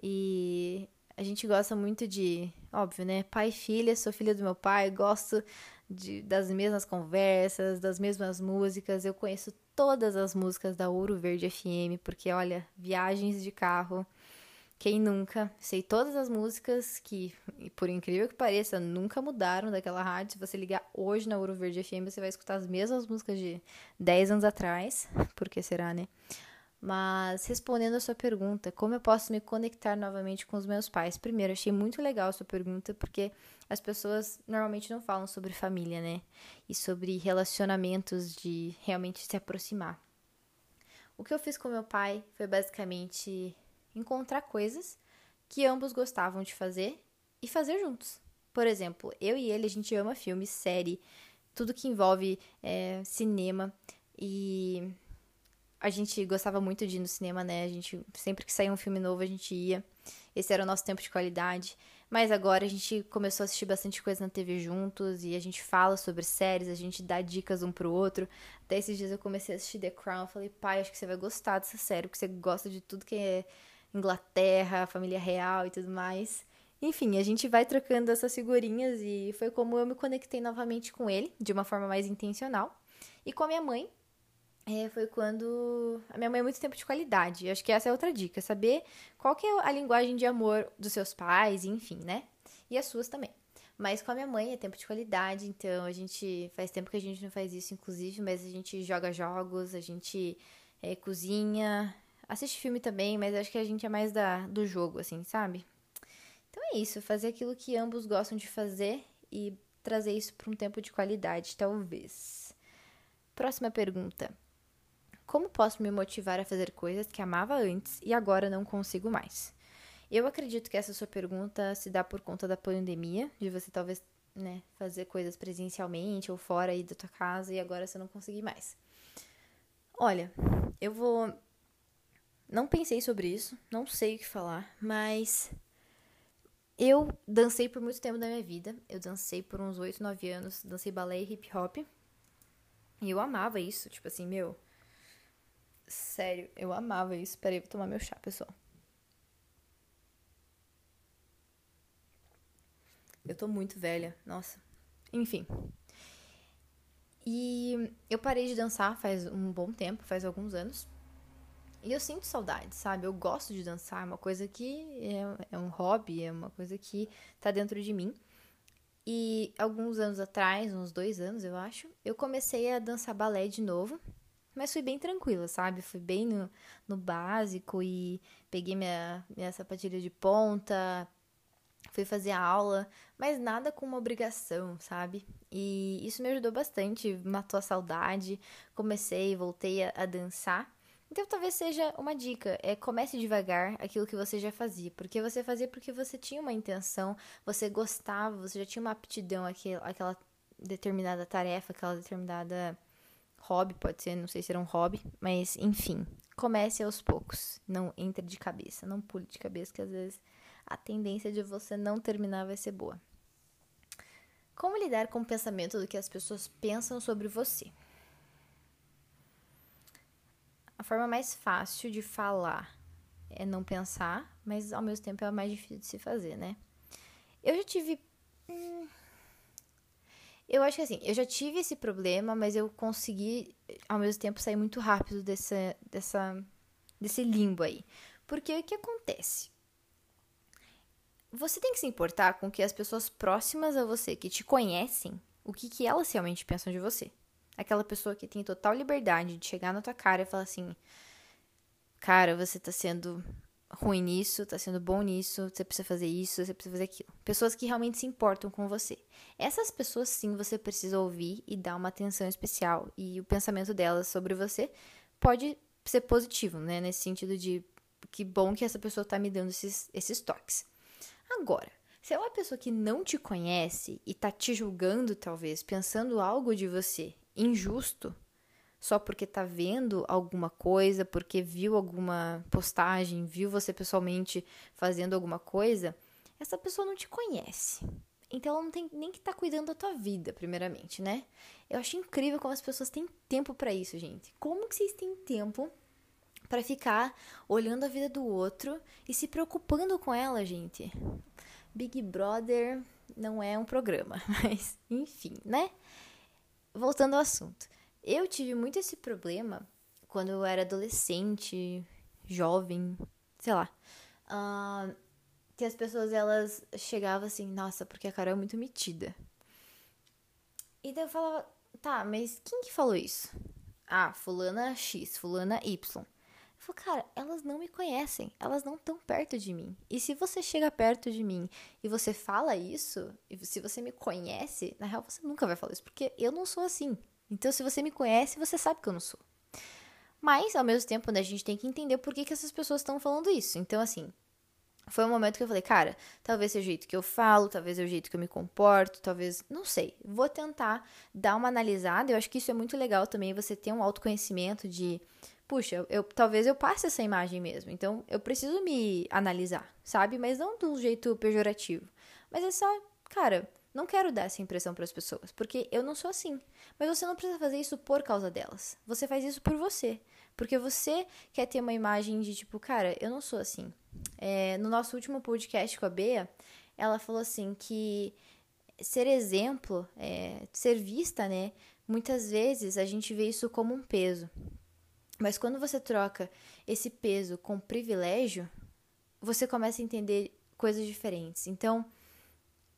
E a gente gosta muito de, óbvio, né? Pai e filha, sou filha do meu pai, gosto de, das mesmas conversas, das mesmas músicas. Eu conheço todas as músicas da Ouro Verde FM, porque olha, viagens de carro, quem nunca? Sei todas as músicas que, por incrível que pareça, nunca mudaram daquela rádio. Se você ligar hoje na Ouro Verde FM, você vai escutar as mesmas músicas de 10 anos atrás. Por que será, né? Mas respondendo a sua pergunta, como eu posso me conectar novamente com os meus pais? Primeiro, achei muito legal a sua pergunta, porque as pessoas normalmente não falam sobre família, né? E sobre relacionamentos de realmente se aproximar. O que eu fiz com meu pai foi basicamente encontrar coisas que ambos gostavam de fazer e fazer juntos. Por exemplo, eu e ele, a gente ama filme, série, tudo que envolve é, cinema. E a gente gostava muito de ir no cinema, né? A gente sempre que saía um filme novo a gente ia. Esse era o nosso tempo de qualidade. Mas agora a gente começou a assistir bastante coisa na TV juntos e a gente fala sobre séries, a gente dá dicas um pro outro. Até esses dias eu comecei a assistir The Crown, falei, pai, acho que você vai gostar dessa série, porque você gosta de tudo que é Inglaterra, família real e tudo mais. Enfim, a gente vai trocando essas figurinhas e foi como eu me conectei novamente com ele, de uma forma mais intencional. E com a minha mãe, é, foi quando. A minha mãe é muito tempo de qualidade. Eu acho que essa é outra dica, saber qual que é a linguagem de amor dos seus pais, enfim, né? E as suas também. Mas com a minha mãe é tempo de qualidade, então a gente. Faz tempo que a gente não faz isso, inclusive, mas a gente joga jogos, a gente é, cozinha, assiste filme também, mas acho que a gente é mais da, do jogo, assim, sabe? Então é isso, fazer aquilo que ambos gostam de fazer e trazer isso para um tempo de qualidade, talvez. Próxima pergunta. Como posso me motivar a fazer coisas que amava antes e agora não consigo mais? Eu acredito que essa sua pergunta se dá por conta da pandemia, de você talvez né, fazer coisas presencialmente ou fora aí da tua casa e agora você não conseguir mais. Olha, eu vou. Não pensei sobre isso, não sei o que falar, mas eu dancei por muito tempo da minha vida. Eu dancei por uns 8, 9 anos. Dancei balé e hip hop. E eu amava isso. Tipo assim, meu. Sério, eu amava isso. Peraí, vou tomar meu chá, pessoal. Eu tô muito velha. Nossa. Enfim. E eu parei de dançar faz um bom tempo, faz alguns anos. E eu sinto saudade, sabe? Eu gosto de dançar, é uma coisa que é, é um hobby, é uma coisa que tá dentro de mim. E alguns anos atrás, uns dois anos eu acho, eu comecei a dançar balé de novo. Mas fui bem tranquila, sabe? Fui bem no, no básico e peguei minha, minha sapatilha de ponta, fui fazer a aula, mas nada com uma obrigação, sabe? E isso me ajudou bastante, matou a saudade. Comecei, voltei a, a dançar. Então talvez seja uma dica, é comece devagar aquilo que você já fazia, porque você fazia porque você tinha uma intenção, você gostava, você já tinha uma aptidão àquela, determinada tarefa, aquela determinada hobby, pode ser, não sei se era um hobby, mas enfim, comece aos poucos, não entre de cabeça, não pule de cabeça, que às vezes a tendência de você não terminar vai ser boa. Como lidar com o pensamento do que as pessoas pensam sobre você? A forma mais fácil de falar é não pensar, mas ao mesmo tempo é a mais difícil de se fazer, né? Eu já tive. Hum, eu acho que assim, eu já tive esse problema, mas eu consegui, ao mesmo tempo, sair muito rápido dessa, dessa, desse limbo aí. Porque o que acontece? Você tem que se importar com que as pessoas próximas a você, que te conhecem, o que, que elas realmente pensam de você. Aquela pessoa que tem total liberdade de chegar na tua cara e falar assim: Cara, você tá sendo ruim nisso, tá sendo bom nisso, você precisa fazer isso, você precisa fazer aquilo. Pessoas que realmente se importam com você. Essas pessoas sim você precisa ouvir e dar uma atenção especial. E o pensamento delas sobre você pode ser positivo, né? Nesse sentido de que bom que essa pessoa tá me dando esses, esses toques. Agora, se é uma pessoa que não te conhece e tá te julgando, talvez, pensando algo de você injusto só porque tá vendo alguma coisa, porque viu alguma postagem, viu você pessoalmente fazendo alguma coisa, essa pessoa não te conhece. Então ela não tem nem que estar tá cuidando da tua vida, primeiramente, né? Eu acho incrível como as pessoas têm tempo para isso, gente. Como que vocês têm tempo para ficar olhando a vida do outro e se preocupando com ela, gente? Big Brother não é um programa, mas enfim, né? voltando ao assunto. Eu tive muito esse problema quando eu era adolescente, jovem, sei lá. Uh, que as pessoas elas chegavam assim, nossa, porque a Carol é muito metida. E daí eu falava, tá, mas quem que falou isso? Ah, fulana X, fulana Y. Falei, cara, elas não me conhecem, elas não estão perto de mim. E se você chega perto de mim e você fala isso, e se você me conhece, na real você nunca vai falar isso, porque eu não sou assim. Então, se você me conhece, você sabe que eu não sou. Mas, ao mesmo tempo, né, a gente tem que entender por que, que essas pessoas estão falando isso. Então, assim, foi um momento que eu falei, cara, talvez seja o jeito que eu falo, talvez seja o jeito que eu me comporto, talvez, não sei. Vou tentar dar uma analisada. Eu acho que isso é muito legal também, você ter um autoconhecimento de puxa, eu, talvez eu passe essa imagem mesmo. Então, eu preciso me analisar, sabe? Mas não de um jeito pejorativo. Mas é só, cara, não quero dar essa impressão para as pessoas, porque eu não sou assim. Mas você não precisa fazer isso por causa delas. Você faz isso por você. Porque você quer ter uma imagem de tipo, cara, eu não sou assim. É, no nosso último podcast com a Bea, ela falou assim que ser exemplo, é, ser vista, né? Muitas vezes a gente vê isso como um peso. Mas quando você troca esse peso com privilégio, você começa a entender coisas diferentes. Então,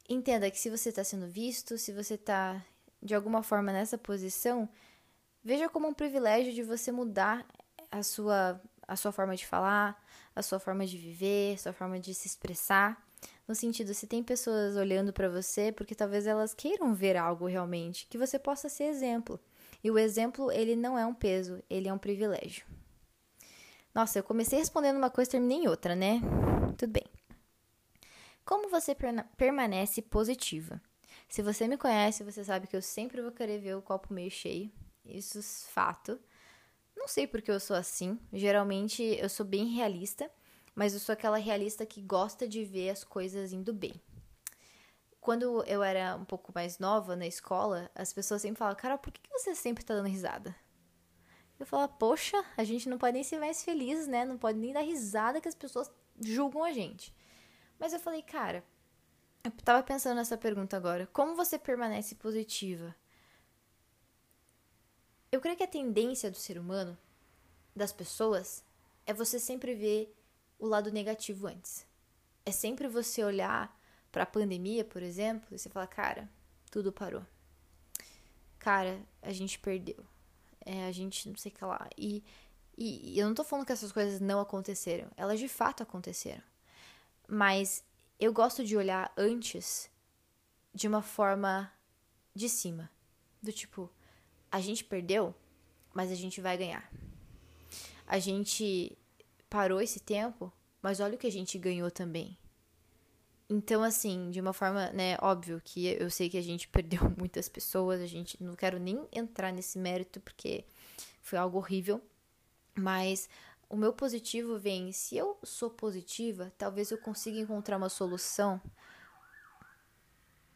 entenda que se você está sendo visto, se você está de alguma forma nessa posição, veja como um privilégio de você mudar a sua, a sua forma de falar, a sua forma de viver, a sua forma de se expressar. No sentido, se tem pessoas olhando para você, porque talvez elas queiram ver algo realmente, que você possa ser exemplo. E o exemplo, ele não é um peso, ele é um privilégio. Nossa, eu comecei respondendo uma coisa e terminei em outra, né? Tudo bem. Como você permanece positiva? Se você me conhece, você sabe que eu sempre vou querer ver o copo meio cheio. Isso é fato. Não sei porque eu sou assim. Geralmente eu sou bem realista, mas eu sou aquela realista que gosta de ver as coisas indo bem quando eu era um pouco mais nova na escola, as pessoas sempre falavam, Carol, por que você sempre tá dando risada? Eu falava, poxa, a gente não pode nem ser mais feliz, né? Não pode nem dar risada que as pessoas julgam a gente. Mas eu falei, cara, eu tava pensando nessa pergunta agora. Como você permanece positiva? Eu creio que a tendência do ser humano, das pessoas, é você sempre ver o lado negativo antes. É sempre você olhar para a pandemia, por exemplo, e você fala, cara, tudo parou. Cara, a gente perdeu. É, a gente não sei o que lá. E, e eu não tô falando que essas coisas não aconteceram. Elas de fato aconteceram. Mas eu gosto de olhar antes de uma forma de cima. Do tipo, a gente perdeu, mas a gente vai ganhar. A gente parou esse tempo, mas olha o que a gente ganhou também. Então, assim, de uma forma, né, óbvio que eu sei que a gente perdeu muitas pessoas, a gente não quero nem entrar nesse mérito porque foi algo horrível, mas o meu positivo vem, se eu sou positiva, talvez eu consiga encontrar uma solução.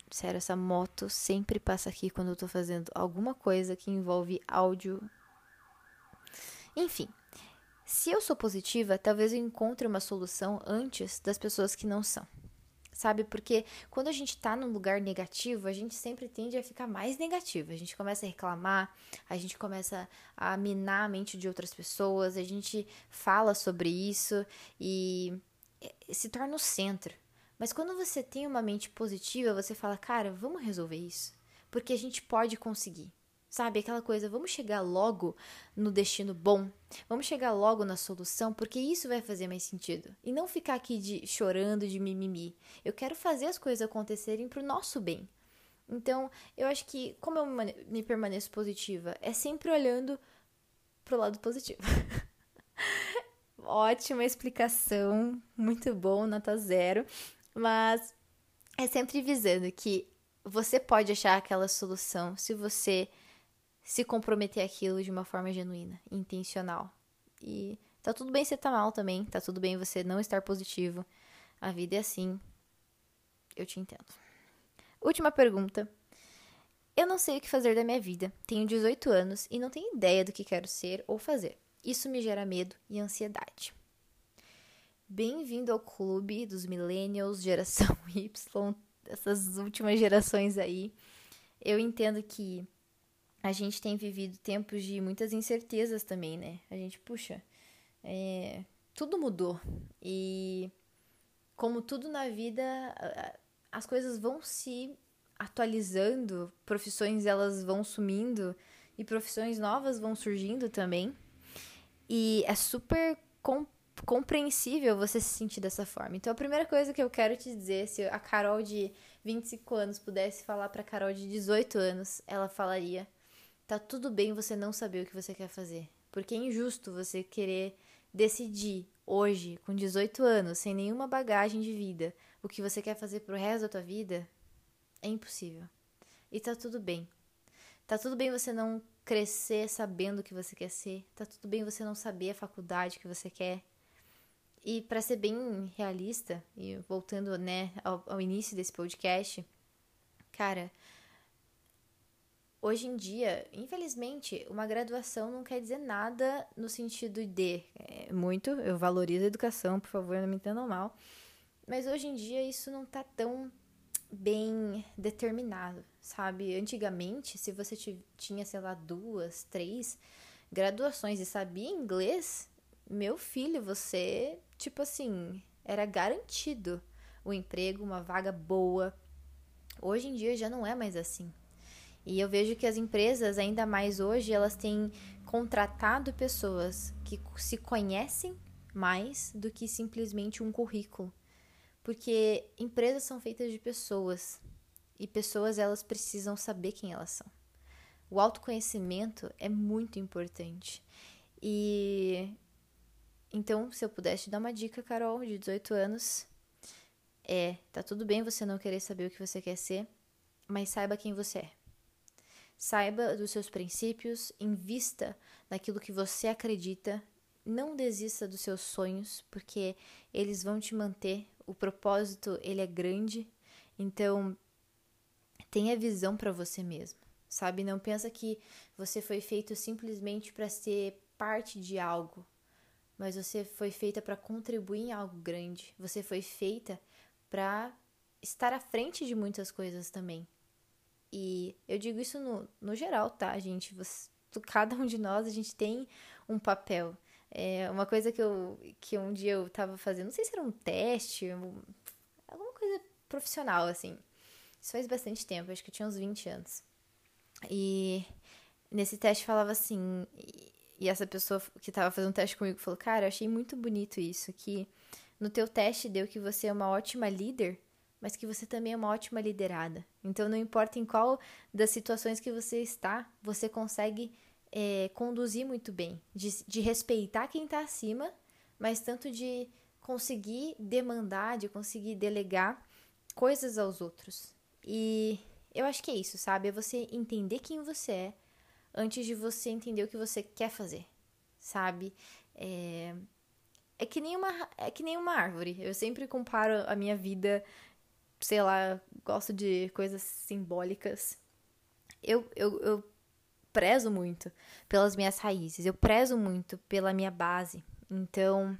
Sério, essa moto sempre passa aqui quando eu tô fazendo alguma coisa que envolve áudio. Enfim, se eu sou positiva, talvez eu encontre uma solução antes das pessoas que não são sabe? Porque quando a gente tá num lugar negativo, a gente sempre tende a ficar mais negativo. A gente começa a reclamar, a gente começa a minar a mente de outras pessoas, a gente fala sobre isso e se torna o centro. Mas quando você tem uma mente positiva, você fala, cara, vamos resolver isso. Porque a gente pode conseguir. Sabe, aquela coisa, vamos chegar logo no destino bom, vamos chegar logo na solução, porque isso vai fazer mais sentido. E não ficar aqui de chorando de mimimi. Eu quero fazer as coisas acontecerem pro nosso bem. Então, eu acho que como eu me permaneço positiva, é sempre olhando pro lado positivo. Ótima explicação, muito bom, nota zero. Mas é sempre visando que você pode achar aquela solução se você se comprometer aquilo de uma forma genuína, intencional. E tá tudo bem você tá mal também, tá tudo bem você não estar positivo. A vida é assim. Eu te entendo. Última pergunta. Eu não sei o que fazer da minha vida. Tenho 18 anos e não tenho ideia do que quero ser ou fazer. Isso me gera medo e ansiedade. Bem-vindo ao clube dos millennials, geração Y, essas últimas gerações aí. Eu entendo que a gente tem vivido tempos de muitas incertezas também, né? A gente, puxa, é, tudo mudou. E como tudo na vida, as coisas vão se atualizando, profissões elas vão sumindo e profissões novas vão surgindo também. E é super com, compreensível você se sentir dessa forma. Então, a primeira coisa que eu quero te dizer, se a Carol de 25 anos pudesse falar para Carol de 18 anos, ela falaria: Tá tudo bem você não saber o que você quer fazer. Porque é injusto você querer decidir hoje, com 18 anos, sem nenhuma bagagem de vida, o que você quer fazer pro resto da tua vida. É impossível. E tá tudo bem. Tá tudo bem você não crescer sabendo o que você quer ser. Tá tudo bem você não saber a faculdade que você quer. E para ser bem realista, e voltando, né, ao, ao início desse podcast, cara, hoje em dia, infelizmente, uma graduação não quer dizer nada no sentido de é, muito, eu valorizo a educação, por favor, não me entendam mal. Mas hoje em dia isso não tá tão bem determinado, sabe? Antigamente, se você tinha, sei lá, duas, três graduações e sabia inglês, meu filho, você, tipo assim, era garantido o emprego, uma vaga boa. Hoje em dia já não é mais assim. E eu vejo que as empresas, ainda mais hoje, elas têm contratado pessoas que se conhecem mais do que simplesmente um currículo. Porque empresas são feitas de pessoas e pessoas elas precisam saber quem elas são. O autoconhecimento é muito importante. E então, se eu pudesse te dar uma dica, Carol, de 18 anos, é, tá tudo bem você não querer saber o que você quer ser, mas saiba quem você é. Saiba dos seus princípios, invista naquilo que você acredita, não desista dos seus sonhos, porque eles vão te manter o propósito ele é grande, então tenha visão para você mesmo, sabe? Não pensa que você foi feito simplesmente para ser parte de algo, mas você foi feita para contribuir em algo grande. Você foi feita para estar à frente de muitas coisas também. E eu digo isso no, no geral, tá, gente? Você, cada um de nós, a gente tem um papel. É uma coisa que eu que um dia eu tava fazendo, não sei se era um teste, alguma coisa profissional, assim. Isso faz bastante tempo, acho que eu tinha uns 20 anos. E nesse teste falava assim, e essa pessoa que tava fazendo o teste comigo falou: Cara, eu achei muito bonito isso, que no teu teste deu que você é uma ótima líder, mas que você também é uma ótima liderada. Então, não importa em qual das situações que você está, você consegue é, conduzir muito bem, de, de respeitar quem está acima, mas tanto de conseguir demandar, de conseguir delegar coisas aos outros. E eu acho que é isso, sabe? É você entender quem você é antes de você entender o que você quer fazer, sabe? É, é que nem uma é que nem uma árvore. Eu sempre comparo a minha vida, sei lá, gosto de coisas simbólicas. Eu, eu, eu prezo muito pelas minhas raízes, eu prezo muito pela minha base. Então,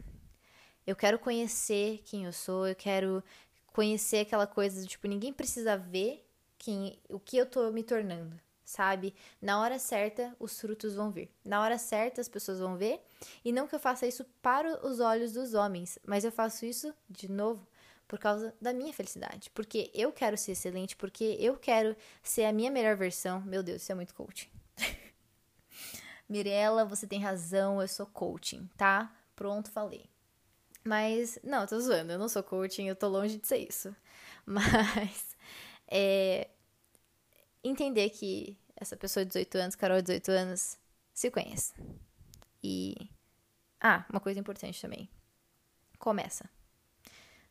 eu quero conhecer quem eu sou, eu quero conhecer aquela coisa tipo, ninguém precisa ver quem, o que eu tô me tornando, sabe? Na hora certa, os frutos vão vir. Na hora certa, as pessoas vão ver. E não que eu faça isso para os olhos dos homens, mas eu faço isso, de novo, por causa da minha felicidade. Porque eu quero ser excelente, porque eu quero ser a minha melhor versão. Meu Deus, isso é muito coaching. Mirella, você tem razão, eu sou coaching, tá? Pronto, falei. Mas, não, tô zoando, eu não sou coaching, eu tô longe de ser isso. Mas, é. Entender que essa pessoa de 18 anos, Carol de 18 anos, se conhece. E. Ah, uma coisa importante também. Começa.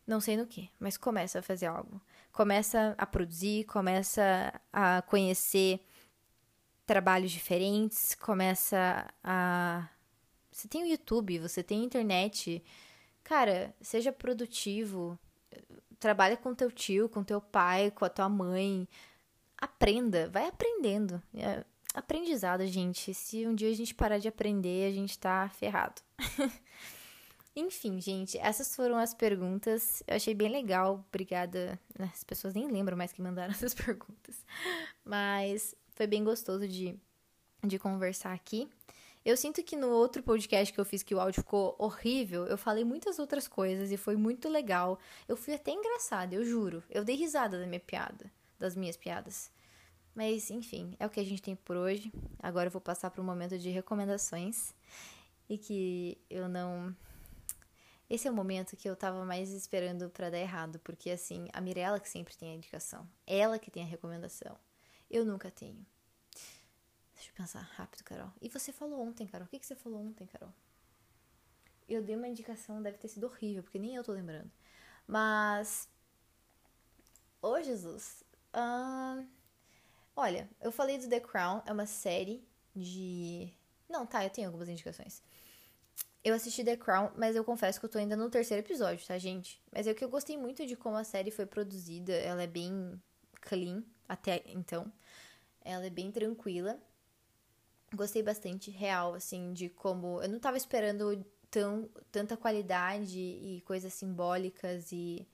Não sei no que, mas começa a fazer algo. Começa a produzir, começa a conhecer trabalhos diferentes, começa a. Você tem o YouTube, você tem a internet. Cara, seja produtivo. Trabalha com teu tio, com teu pai, com a tua mãe. Aprenda, vai aprendendo. É aprendizado, gente. Se um dia a gente parar de aprender, a gente tá ferrado. Enfim, gente, essas foram as perguntas. Eu achei bem legal. Obrigada. As pessoas nem lembram mais que mandaram essas perguntas. Mas foi bem gostoso de, de conversar aqui. Eu sinto que no outro podcast que eu fiz, que o áudio ficou horrível, eu falei muitas outras coisas e foi muito legal. Eu fui até engraçada, eu juro. Eu dei risada da minha piada, das minhas piadas. Mas, enfim, é o que a gente tem por hoje. Agora eu vou passar para um momento de recomendações. E que eu não. Esse é o momento que eu tava mais esperando para dar errado, porque assim, a Mirella que sempre tem a indicação, ela que tem a recomendação. Eu nunca tenho. Deixa eu pensar rápido, Carol. E você falou ontem, Carol. O que, que você falou ontem, Carol? Eu dei uma indicação, deve ter sido horrível, porque nem eu tô lembrando. Mas. Ô, oh, Jesus. Uh... Olha, eu falei do The Crown, é uma série de. Não, tá, eu tenho algumas indicações. Eu assisti The Crown, mas eu confesso que eu tô ainda no terceiro episódio, tá, gente? Mas é que eu gostei muito de como a série foi produzida. Ela é bem clean até então. Ela é bem tranquila. Gostei bastante, real, assim, de como. Eu não tava esperando tão, tanta qualidade e coisas simbólicas e,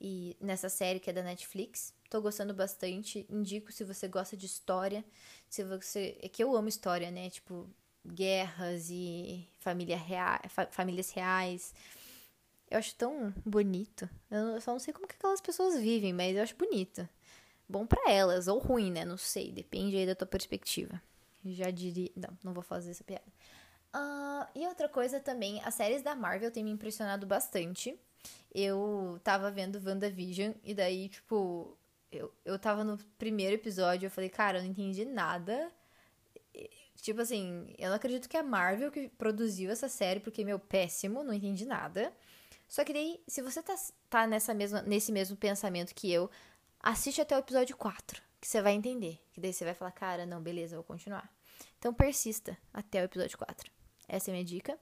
e nessa série que é da Netflix. Tô gostando bastante. Indico se você gosta de história. Se você. É que eu amo história, né? Tipo, guerras e família rea... famílias reais. Eu acho tão bonito. Eu só não sei como que aquelas pessoas vivem, mas eu acho bonito. Bom para elas, ou ruim, né? Não sei, depende aí da tua perspectiva. Já diria. Não, não vou fazer essa piada. Uh, e outra coisa também, as séries da Marvel têm me impressionado bastante. Eu tava vendo WandaVision e daí, tipo, eu, eu tava no primeiro episódio, eu falei, cara, eu não entendi nada. Tipo assim, eu não acredito que é a Marvel que produziu essa série, porque, meu, péssimo, não entendi nada. Só que daí, se você tá, tá nessa mesma, nesse mesmo pensamento que eu, assiste até o episódio 4, que você vai entender. Que daí você vai falar, cara, não, beleza, vou continuar. Então persista até o episódio 4. Essa é a minha dica.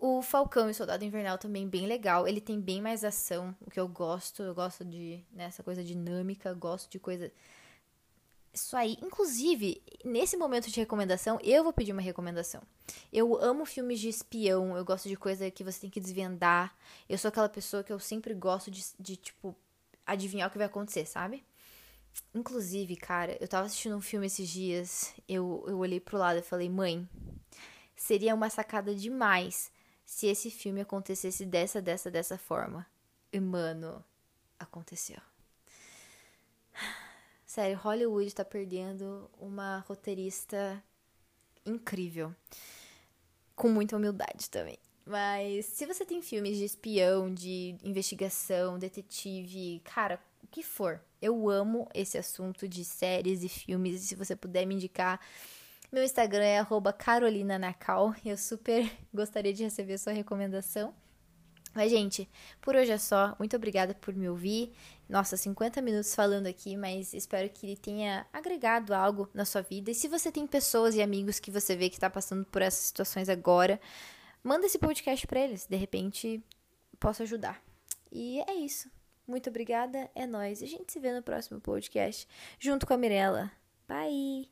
O Falcão e o Soldado Invernal também bem legal. Ele tem bem mais ação, o que eu gosto. Eu gosto de nessa né, coisa dinâmica, gosto de coisa isso aí, inclusive, nesse momento de recomendação, eu vou pedir uma recomendação. Eu amo filmes de espião, eu gosto de coisa que você tem que desvendar. Eu sou aquela pessoa que eu sempre gosto de, de tipo, adivinhar o que vai acontecer, sabe? Inclusive, cara, eu tava assistindo um filme esses dias, eu, eu olhei pro lado e falei, mãe, seria uma sacada demais se esse filme acontecesse dessa, dessa, dessa forma. E, mano, aconteceu. Sério, Hollywood tá perdendo uma roteirista incrível. Com muita humildade também. Mas se você tem filmes de espião, de investigação, detetive, cara, o que for. Eu amo esse assunto de séries e filmes. E se você puder me indicar, meu Instagram é carolinanacal. Eu super gostaria de receber sua recomendação. Mas, gente, por hoje é só. Muito obrigada por me ouvir. Nossa, 50 minutos falando aqui, mas espero que ele tenha agregado algo na sua vida. E se você tem pessoas e amigos que você vê que está passando por essas situações agora, manda esse podcast para eles. De repente, posso ajudar. E é isso. Muito obrigada, é nós. A gente se vê no próximo podcast junto com a Mirella. Bye.